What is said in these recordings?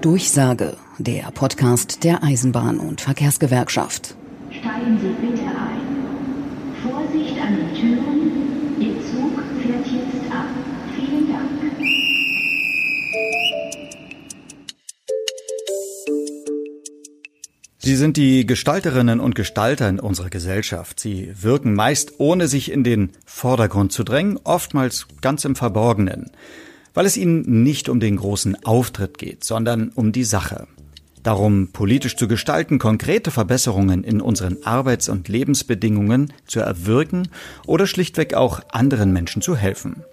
Durchsage, der Podcast der Eisenbahn- und Verkehrsgewerkschaft. Steigen Sie bitte Sie sind die Gestalterinnen und Gestalter in unserer Gesellschaft. Sie wirken meist ohne sich in den Vordergrund zu drängen, oftmals ganz im Verborgenen weil es ihnen nicht um den großen Auftritt geht, sondern um die Sache. Darum, politisch zu gestalten, konkrete Verbesserungen in unseren Arbeits- und Lebensbedingungen zu erwirken oder schlichtweg auch anderen Menschen zu helfen.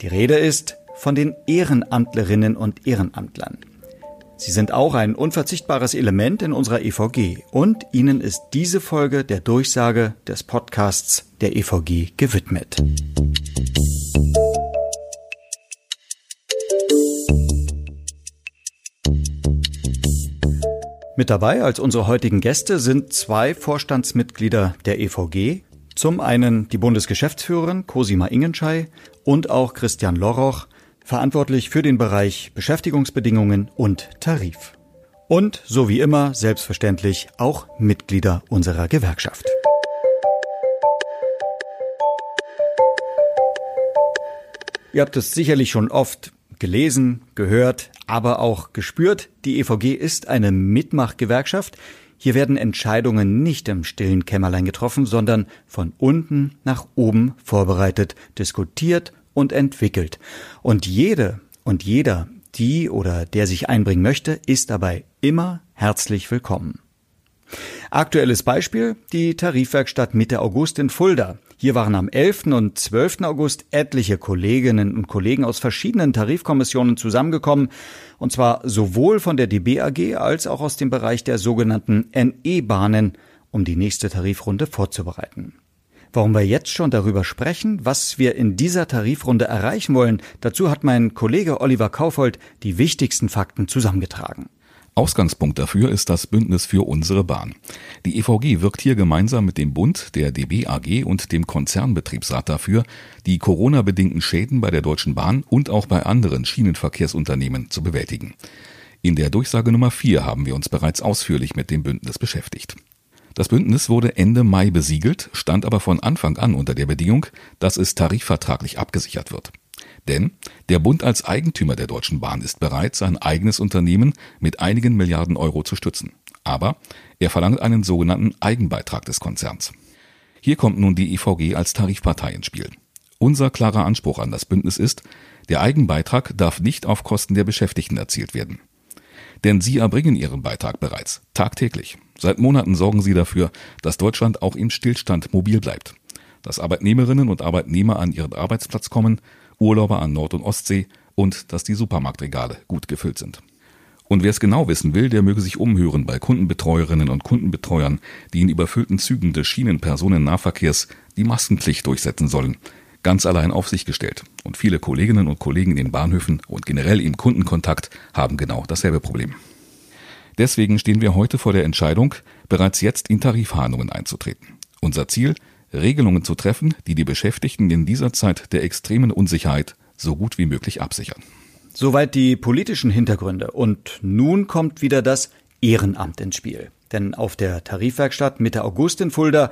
Die Rede ist von den Ehrenamtlerinnen und Ehrenamtlern. Sie sind auch ein unverzichtbares Element in unserer EVG und Ihnen ist diese Folge der Durchsage des Podcasts der EVG gewidmet. Mit dabei als unsere heutigen Gäste sind zwei Vorstandsmitglieder der EVG. Zum einen die Bundesgeschäftsführerin Cosima Ingenschei und auch Christian Loroch, verantwortlich für den Bereich Beschäftigungsbedingungen und Tarif. Und so wie immer selbstverständlich auch Mitglieder unserer Gewerkschaft. Ihr habt es sicherlich schon oft gelesen, gehört, aber auch gespürt. Die EVG ist eine Mitmachgewerkschaft. Hier werden Entscheidungen nicht im stillen Kämmerlein getroffen, sondern von unten nach oben vorbereitet, diskutiert und entwickelt. Und jede und jeder, die oder der sich einbringen möchte, ist dabei immer herzlich willkommen. Aktuelles Beispiel die Tarifwerkstatt Mitte August in Fulda. Hier waren am 11. und 12. August etliche Kolleginnen und Kollegen aus verschiedenen Tarifkommissionen zusammengekommen, und zwar sowohl von der DB AG als auch aus dem Bereich der sogenannten NE-Bahnen, um die nächste Tarifrunde vorzubereiten. Warum wir jetzt schon darüber sprechen, was wir in dieser Tarifrunde erreichen wollen, dazu hat mein Kollege Oliver Kaufold die wichtigsten Fakten zusammengetragen. Ausgangspunkt dafür ist das Bündnis für unsere Bahn. Die EVG wirkt hier gemeinsam mit dem Bund, der DB AG und dem Konzernbetriebsrat dafür, die Corona-bedingten Schäden bei der Deutschen Bahn und auch bei anderen Schienenverkehrsunternehmen zu bewältigen. In der Durchsage Nummer 4 haben wir uns bereits ausführlich mit dem Bündnis beschäftigt. Das Bündnis wurde Ende Mai besiegelt, stand aber von Anfang an unter der Bedingung, dass es tarifvertraglich abgesichert wird. Denn der Bund als Eigentümer der Deutschen Bahn ist bereit, sein eigenes Unternehmen mit einigen Milliarden Euro zu stützen. Aber er verlangt einen sogenannten Eigenbeitrag des Konzerns. Hier kommt nun die EVG als Tarifpartei ins Spiel. Unser klarer Anspruch an das Bündnis ist, der Eigenbeitrag darf nicht auf Kosten der Beschäftigten erzielt werden. Denn sie erbringen ihren Beitrag bereits, tagtäglich. Seit Monaten sorgen sie dafür, dass Deutschland auch im Stillstand mobil bleibt. Dass Arbeitnehmerinnen und Arbeitnehmer an ihren Arbeitsplatz kommen Urlauber an Nord- und Ostsee und dass die Supermarktregale gut gefüllt sind. Und wer es genau wissen will, der möge sich umhören bei Kundenbetreuerinnen und Kundenbetreuern, die in überfüllten Zügen des Schienenpersonennahverkehrs die Maskenpflicht durchsetzen sollen. Ganz allein auf sich gestellt. Und viele Kolleginnen und Kollegen in den Bahnhöfen und generell im Kundenkontakt haben genau dasselbe Problem. Deswegen stehen wir heute vor der Entscheidung, bereits jetzt in Tarifverhandlungen einzutreten. Unser Ziel, Regelungen zu treffen, die die Beschäftigten in dieser Zeit der extremen Unsicherheit so gut wie möglich absichern. Soweit die politischen Hintergründe. Und nun kommt wieder das Ehrenamt ins Spiel. Denn auf der Tarifwerkstatt Mitte August in Fulda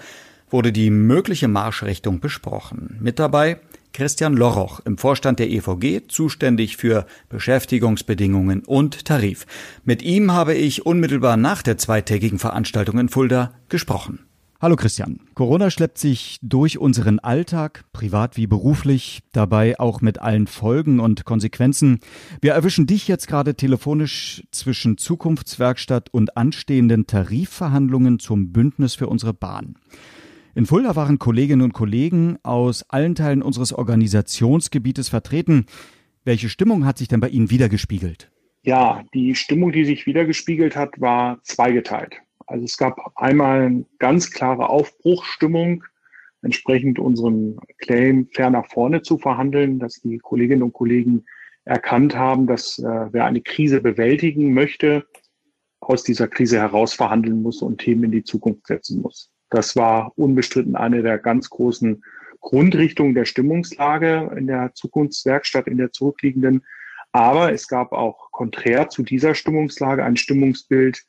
wurde die mögliche Marschrichtung besprochen. Mit dabei Christian Loroch im Vorstand der EVG, zuständig für Beschäftigungsbedingungen und Tarif. Mit ihm habe ich unmittelbar nach der zweitägigen Veranstaltung in Fulda gesprochen. Hallo Christian. Corona schleppt sich durch unseren Alltag, privat wie beruflich, dabei auch mit allen Folgen und Konsequenzen. Wir erwischen dich jetzt gerade telefonisch zwischen Zukunftswerkstatt und anstehenden Tarifverhandlungen zum Bündnis für unsere Bahn. In Fulda waren Kolleginnen und Kollegen aus allen Teilen unseres Organisationsgebietes vertreten. Welche Stimmung hat sich denn bei Ihnen wiedergespiegelt? Ja, die Stimmung, die sich wiedergespiegelt hat, war zweigeteilt. Also es gab einmal eine ganz klare Aufbruchsstimmung, entsprechend unserem Claim fair nach vorne zu verhandeln, dass die Kolleginnen und Kollegen erkannt haben, dass äh, wer eine Krise bewältigen möchte, aus dieser Krise heraus verhandeln muss und Themen in die Zukunft setzen muss. Das war unbestritten eine der ganz großen Grundrichtung der Stimmungslage in der Zukunftswerkstatt, in der zurückliegenden. Aber es gab auch konträr zu dieser Stimmungslage ein Stimmungsbild,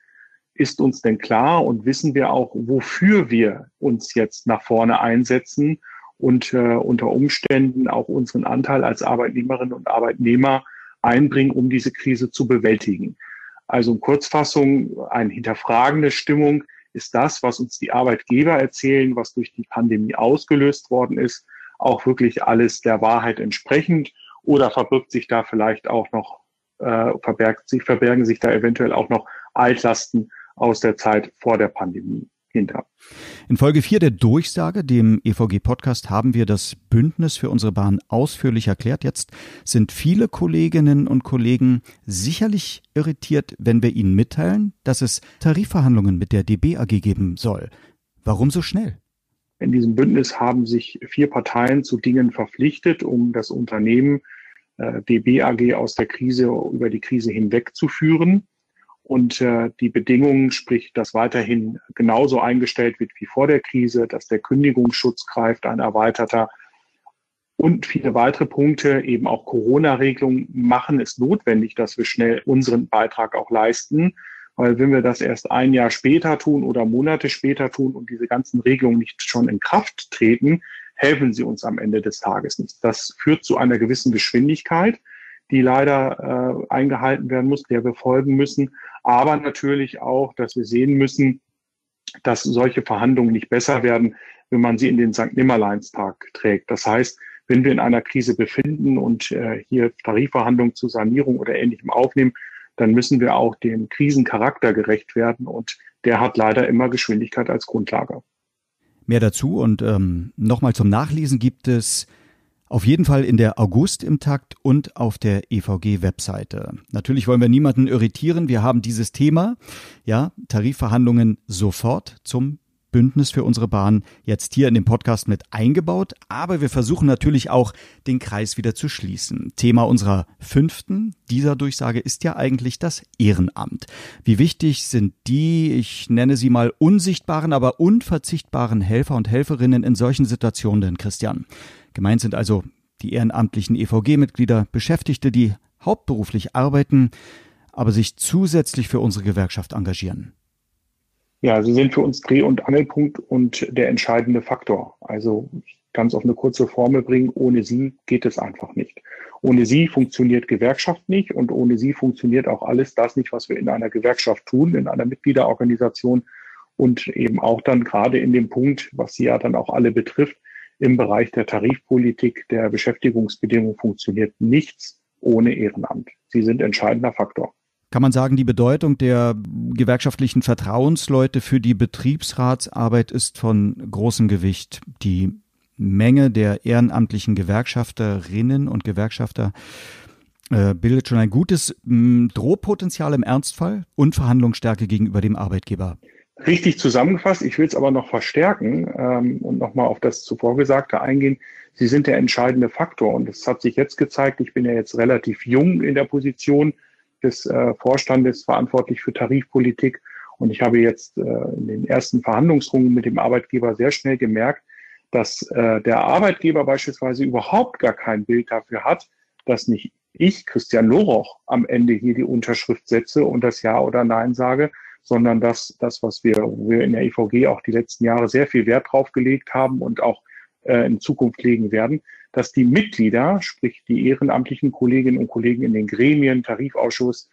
ist uns denn klar und wissen wir auch, wofür wir uns jetzt nach vorne einsetzen und äh, unter Umständen auch unseren Anteil als Arbeitnehmerinnen und Arbeitnehmer einbringen, um diese Krise zu bewältigen. Also in Kurzfassung, eine hinterfragende Stimmung ist das, was uns die Arbeitgeber erzählen, was durch die Pandemie ausgelöst worden ist, auch wirklich alles der Wahrheit entsprechend? Oder verbirgt sich da vielleicht auch noch, äh, verbergt sich, verbergen sich da eventuell auch noch Altlasten aus der Zeit vor der Pandemie hinter. In Folge 4 der Durchsage, dem EVG-Podcast, haben wir das Bündnis für unsere Bahn ausführlich erklärt. Jetzt sind viele Kolleginnen und Kollegen sicherlich irritiert, wenn wir ihnen mitteilen, dass es Tarifverhandlungen mit der DB AG geben soll. Warum so schnell? In diesem Bündnis haben sich vier Parteien zu Dingen verpflichtet, um das Unternehmen äh, DB AG aus der Krise über die Krise hinwegzuführen und äh, die Bedingungen, sprich, dass weiterhin genauso eingestellt wird wie vor der Krise, dass der Kündigungsschutz greift, ein erweiterter und viele weitere Punkte, eben auch Corona-Regelungen machen es notwendig, dass wir schnell unseren Beitrag auch leisten. Weil wenn wir das erst ein Jahr später tun oder Monate später tun und diese ganzen Regelungen nicht schon in Kraft treten, helfen sie uns am Ende des Tages nicht. Das führt zu einer gewissen Geschwindigkeit die leider äh, eingehalten werden muss, der wir folgen müssen. Aber natürlich auch, dass wir sehen müssen, dass solche Verhandlungen nicht besser werden, wenn man sie in den St. Nimmerleinstag trägt. Das heißt, wenn wir in einer Krise befinden und äh, hier Tarifverhandlungen zur Sanierung oder Ähnlichem aufnehmen, dann müssen wir auch dem Krisencharakter gerecht werden und der hat leider immer Geschwindigkeit als Grundlage. Mehr dazu und ähm, nochmal zum Nachlesen gibt es auf jeden Fall in der August im Takt und auf der EVG-Webseite. Natürlich wollen wir niemanden irritieren. Wir haben dieses Thema, ja, Tarifverhandlungen sofort zum Bündnis für unsere Bahn jetzt hier in dem Podcast mit eingebaut, aber wir versuchen natürlich auch den Kreis wieder zu schließen. Thema unserer fünften dieser Durchsage ist ja eigentlich das Ehrenamt. Wie wichtig sind die, ich nenne sie mal unsichtbaren, aber unverzichtbaren Helfer und Helferinnen in solchen Situationen denn, Christian? Gemeint sind also die ehrenamtlichen EVG-Mitglieder, Beschäftigte, die hauptberuflich arbeiten, aber sich zusätzlich für unsere Gewerkschaft engagieren. Ja, sie sind für uns Dreh- und Angelpunkt und der entscheidende Faktor. Also ich kann es auf eine kurze Formel bringen, ohne sie geht es einfach nicht. Ohne sie funktioniert Gewerkschaft nicht und ohne sie funktioniert auch alles das nicht, was wir in einer Gewerkschaft tun, in einer Mitgliederorganisation und eben auch dann gerade in dem Punkt, was sie ja dann auch alle betrifft, im Bereich der Tarifpolitik, der Beschäftigungsbedingungen funktioniert nichts ohne Ehrenamt. Sie sind entscheidender Faktor. Kann man sagen, die Bedeutung der gewerkschaftlichen Vertrauensleute für die Betriebsratsarbeit ist von großem Gewicht. Die Menge der ehrenamtlichen Gewerkschafterinnen und Gewerkschafter äh, bildet schon ein gutes Drohpotenzial im Ernstfall und Verhandlungsstärke gegenüber dem Arbeitgeber. Richtig zusammengefasst, ich will es aber noch verstärken ähm, und nochmal auf das zuvor Gesagte eingehen. Sie sind der entscheidende Faktor und es hat sich jetzt gezeigt, ich bin ja jetzt relativ jung in der Position des äh, Vorstandes verantwortlich für Tarifpolitik. Und ich habe jetzt äh, in den ersten Verhandlungsrunden mit dem Arbeitgeber sehr schnell gemerkt, dass äh, der Arbeitgeber beispielsweise überhaupt gar kein Bild dafür hat, dass nicht ich, Christian Loroch, am Ende hier die Unterschrift setze und das Ja oder Nein sage, sondern dass das, was wir, wir in der EVG auch die letzten Jahre sehr viel Wert drauf gelegt haben und auch äh, in Zukunft legen werden, dass die Mitglieder, sprich die ehrenamtlichen Kolleginnen und Kollegen in den Gremien, Tarifausschuss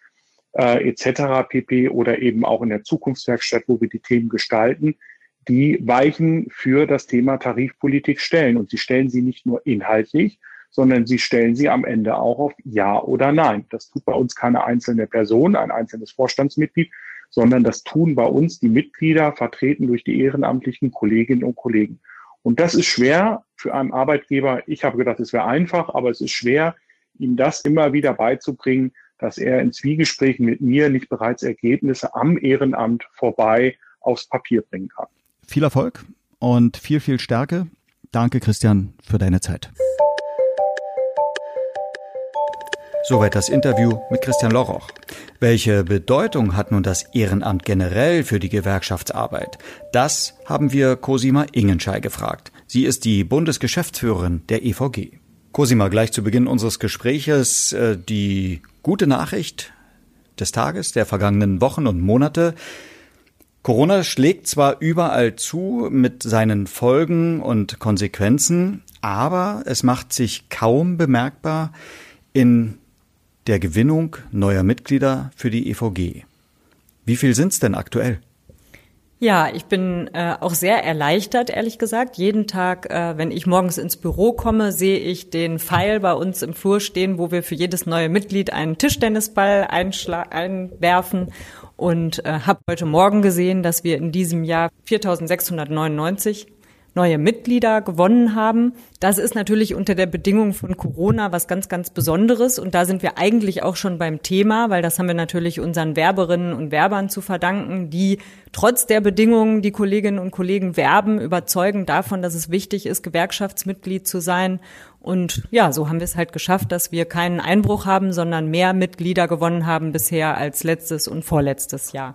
äh, etc. pp. oder eben auch in der Zukunftswerkstatt, wo wir die Themen gestalten, die Weichen für das Thema Tarifpolitik stellen. Und sie stellen sie nicht nur inhaltlich, sondern sie stellen sie am Ende auch auf Ja oder Nein. Das tut bei uns keine einzelne Person, ein einzelnes Vorstandsmitglied, sondern das tun bei uns die Mitglieder, vertreten durch die ehrenamtlichen Kolleginnen und Kollegen. Und das ist schwer für einen Arbeitgeber. Ich habe gedacht, es wäre einfach, aber es ist schwer, ihm das immer wieder beizubringen, dass er in Zwiegesprächen mit mir nicht bereits Ergebnisse am Ehrenamt vorbei aufs Papier bringen kann. Viel Erfolg und viel, viel Stärke. Danke, Christian, für deine Zeit. Soweit das Interview mit Christian Loroch. Welche Bedeutung hat nun das Ehrenamt generell für die Gewerkschaftsarbeit? Das haben wir Cosima Ingenschei gefragt. Sie ist die Bundesgeschäftsführerin der EVG. Cosima, gleich zu Beginn unseres Gespräches äh, die gute Nachricht des Tages, der vergangenen Wochen und Monate. Corona schlägt zwar überall zu mit seinen Folgen und Konsequenzen, aber es macht sich kaum bemerkbar in der Gewinnung neuer Mitglieder für die EVG. Wie viel sind's denn aktuell? Ja, ich bin äh, auch sehr erleichtert, ehrlich gesagt. Jeden Tag, äh, wenn ich morgens ins Büro komme, sehe ich den Pfeil bei uns im Flur stehen, wo wir für jedes neue Mitglied einen Tischtennisball einwerfen. Und äh, habe heute Morgen gesehen, dass wir in diesem Jahr 4.699 neue Mitglieder gewonnen haben. Das ist natürlich unter der Bedingung von Corona was ganz, ganz Besonderes. Und da sind wir eigentlich auch schon beim Thema, weil das haben wir natürlich unseren Werberinnen und Werbern zu verdanken, die trotz der Bedingungen, die Kolleginnen und Kollegen werben, überzeugen davon, dass es wichtig ist, Gewerkschaftsmitglied zu sein. Und ja, so haben wir es halt geschafft, dass wir keinen Einbruch haben, sondern mehr Mitglieder gewonnen haben bisher als letztes und vorletztes Jahr.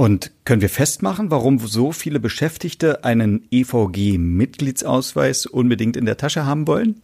Und können wir festmachen, warum so viele Beschäftigte einen EVG-Mitgliedsausweis unbedingt in der Tasche haben wollen?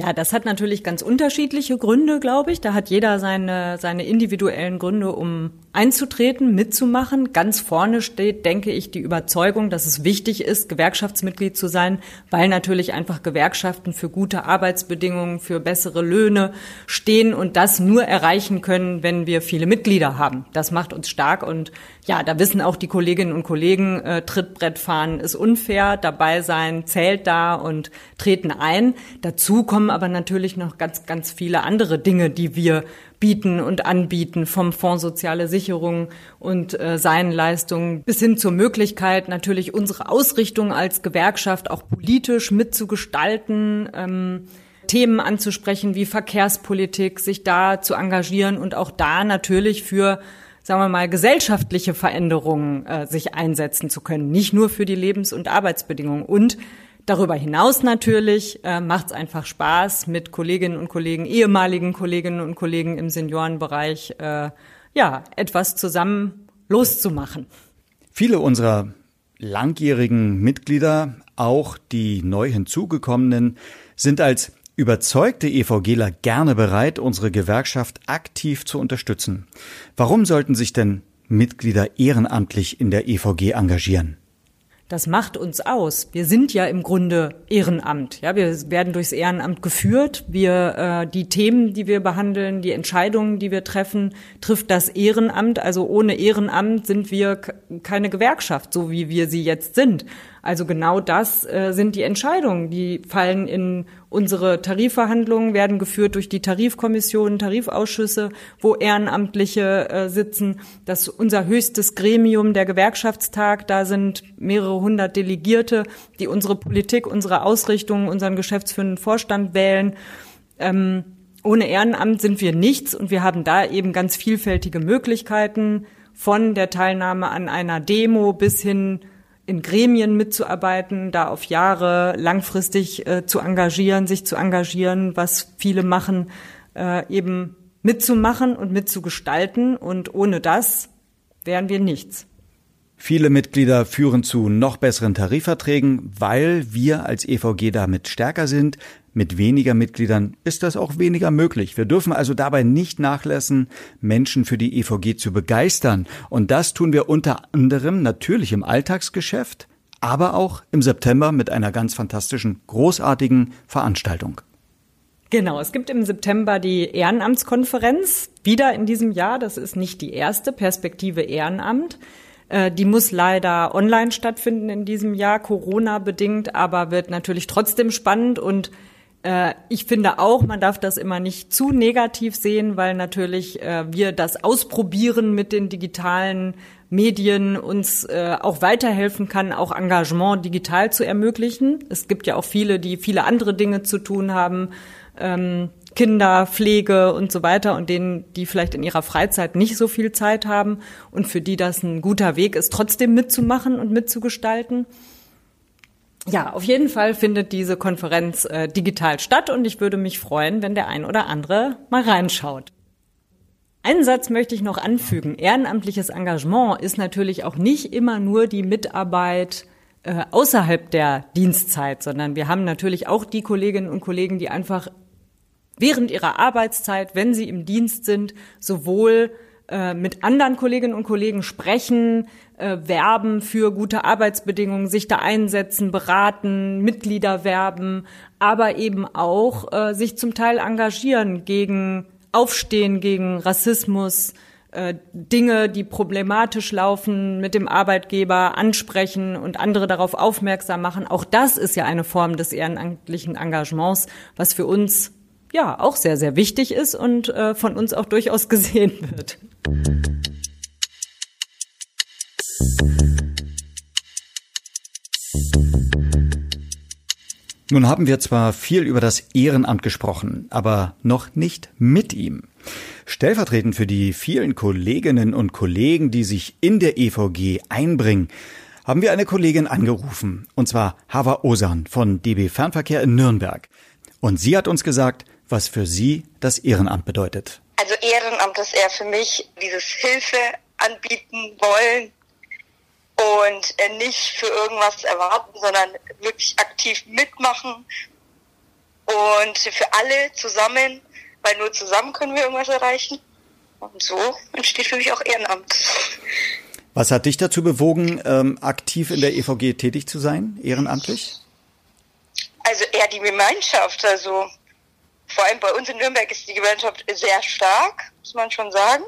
Ja, das hat natürlich ganz unterschiedliche Gründe, glaube ich. Da hat jeder seine, seine individuellen Gründe, um einzutreten, mitzumachen. Ganz vorne steht, denke ich, die Überzeugung, dass es wichtig ist, Gewerkschaftsmitglied zu sein, weil natürlich einfach Gewerkschaften für gute Arbeitsbedingungen, für bessere Löhne stehen und das nur erreichen können, wenn wir viele Mitglieder haben. Das macht uns stark und ja, da wissen auch die Kolleginnen und Kollegen, äh, Trittbrett fahren ist unfair, dabei sein zählt da und treten ein. Dazu kommen aber natürlich noch ganz, ganz viele andere Dinge, die wir bieten und anbieten, vom Fonds Soziale Sicherung und äh, seinen Leistungen bis hin zur Möglichkeit, natürlich unsere Ausrichtung als Gewerkschaft auch politisch mitzugestalten. Ähm, Themen anzusprechen wie Verkehrspolitik, sich da zu engagieren und auch da natürlich für sagen wir mal, gesellschaftliche Veränderungen äh, sich einsetzen zu können, nicht nur für die Lebens- und Arbeitsbedingungen. Und darüber hinaus natürlich äh, macht es einfach Spaß, mit Kolleginnen und Kollegen, ehemaligen Kolleginnen und Kollegen im Seniorenbereich, äh, ja, etwas zusammen loszumachen. Viele unserer langjährigen Mitglieder, auch die neu hinzugekommenen, sind als überzeugte EVGler gerne bereit, unsere Gewerkschaft aktiv zu unterstützen. Warum sollten sich denn Mitglieder ehrenamtlich in der EVG engagieren? Das macht uns aus. Wir sind ja im Grunde Ehrenamt. Ja, wir werden durchs Ehrenamt geführt. Wir äh, die Themen, die wir behandeln, die Entscheidungen, die wir treffen, trifft das Ehrenamt. Also ohne Ehrenamt sind wir keine Gewerkschaft, so wie wir sie jetzt sind. Also genau das äh, sind die Entscheidungen, die fallen in unsere Tarifverhandlungen, werden geführt durch die Tarifkommissionen, Tarifausschüsse, wo Ehrenamtliche äh, sitzen. Das ist unser höchstes Gremium, der Gewerkschaftstag. Da sind mehrere hundert Delegierte, die unsere Politik, unsere Ausrichtung, unseren geschäftsführenden Vorstand wählen. Ähm, ohne Ehrenamt sind wir nichts und wir haben da eben ganz vielfältige Möglichkeiten von der Teilnahme an einer Demo bis hin in Gremien mitzuarbeiten, da auf Jahre langfristig äh, zu engagieren, sich zu engagieren, was viele machen, äh, eben mitzumachen und mitzugestalten. Und ohne das wären wir nichts. Viele Mitglieder führen zu noch besseren Tarifverträgen, weil wir als EVG damit stärker sind. Mit weniger Mitgliedern ist das auch weniger möglich. Wir dürfen also dabei nicht nachlassen, Menschen für die EVG zu begeistern. Und das tun wir unter anderem natürlich im Alltagsgeschäft, aber auch im September mit einer ganz fantastischen, großartigen Veranstaltung. Genau, es gibt im September die Ehrenamtskonferenz, wieder in diesem Jahr. Das ist nicht die erste Perspektive Ehrenamt. Äh, die muss leider online stattfinden in diesem Jahr, Corona bedingt, aber wird natürlich trotzdem spannend und ich finde auch, man darf das immer nicht zu negativ sehen, weil natürlich äh, wir das Ausprobieren mit den digitalen Medien uns äh, auch weiterhelfen kann, auch Engagement digital zu ermöglichen. Es gibt ja auch viele, die viele andere Dinge zu tun haben. Ähm, Kinder, Pflege und so weiter und denen, die vielleicht in ihrer Freizeit nicht so viel Zeit haben und für die das ein guter Weg ist, trotzdem mitzumachen und mitzugestalten. Ja, auf jeden Fall findet diese Konferenz äh, digital statt und ich würde mich freuen, wenn der ein oder andere mal reinschaut. Einen Satz möchte ich noch anfügen. Ehrenamtliches Engagement ist natürlich auch nicht immer nur die Mitarbeit äh, außerhalb der Dienstzeit, sondern wir haben natürlich auch die Kolleginnen und Kollegen, die einfach während ihrer Arbeitszeit, wenn sie im Dienst sind, sowohl äh, mit anderen Kolleginnen und Kollegen sprechen, äh, werben für gute Arbeitsbedingungen, sich da einsetzen, beraten, Mitglieder werben, aber eben auch äh, sich zum Teil engagieren gegen Aufstehen gegen Rassismus, äh, Dinge, die problematisch laufen, mit dem Arbeitgeber ansprechen und andere darauf aufmerksam machen. Auch das ist ja eine Form des ehrenamtlichen Engagements, was für uns ja auch sehr, sehr wichtig ist und äh, von uns auch durchaus gesehen wird. Nun haben wir zwar viel über das Ehrenamt gesprochen, aber noch nicht mit ihm. Stellvertretend für die vielen Kolleginnen und Kollegen, die sich in der EVG einbringen, haben wir eine Kollegin angerufen, und zwar Hava Osan von DB Fernverkehr in Nürnberg. Und sie hat uns gesagt, was für sie das Ehrenamt bedeutet. Also Ehrenamt ist eher für mich dieses Hilfe anbieten wollen, und äh, nicht für irgendwas erwarten, sondern wirklich aktiv mitmachen und für alle zusammen, weil nur zusammen können wir irgendwas erreichen. Und so entsteht für mich auch Ehrenamt. Was hat dich dazu bewogen, ähm, aktiv in der EVG tätig zu sein, ehrenamtlich? Also eher die Gemeinschaft. Also vor allem bei uns in Nürnberg ist die Gemeinschaft sehr stark, muss man schon sagen.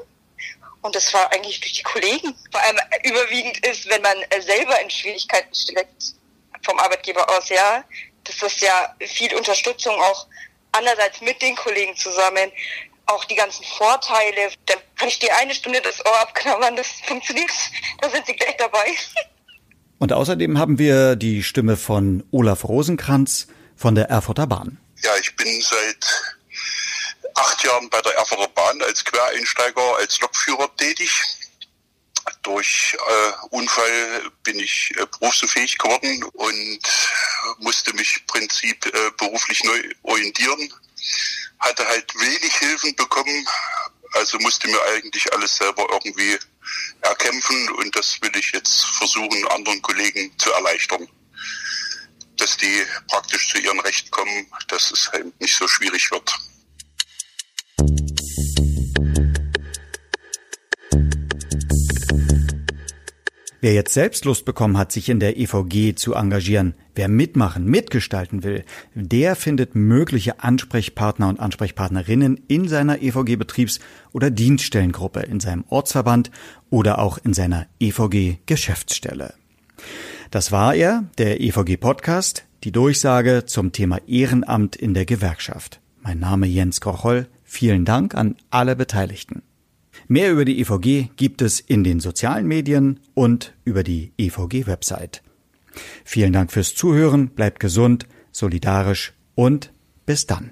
Und das war eigentlich durch die Kollegen. Vor allem überwiegend ist, wenn man selber in Schwierigkeiten steckt, vom Arbeitgeber aus, ja, das ist ja viel Unterstützung auch andererseits mit den Kollegen zusammen. Auch die ganzen Vorteile, da kann ich dir eine Stunde das Ohr abknabbern, das funktioniert, da sind sie gleich dabei. Und außerdem haben wir die Stimme von Olaf Rosenkranz von der Erfurter Bahn. Ja, ich bin seit acht Jahren bei der Erfurter Bahn als Quereinsteiger, als Lokführer tätig. Durch äh, Unfall bin ich äh, berufsunfähig geworden und musste mich im Prinzip äh, beruflich neu orientieren. Hatte halt wenig Hilfen bekommen, also musste mir eigentlich alles selber irgendwie erkämpfen und das will ich jetzt versuchen, anderen Kollegen zu erleichtern. Dass die praktisch zu ihrem Recht kommen, dass es halt nicht so schwierig wird. Wer jetzt selbst Lust bekommen hat, sich in der EVG zu engagieren, wer mitmachen, mitgestalten will, der findet mögliche Ansprechpartner und Ansprechpartnerinnen in seiner EVG-Betriebs- oder Dienststellengruppe, in seinem Ortsverband oder auch in seiner EVG-Geschäftsstelle. Das war er, der EVG-Podcast, die Durchsage zum Thema Ehrenamt in der Gewerkschaft. Mein Name Jens Krocholl. Vielen Dank an alle Beteiligten. Mehr über die EVG gibt es in den sozialen Medien und über die EVG-Website. Vielen Dank fürs Zuhören, bleibt gesund, solidarisch und bis dann.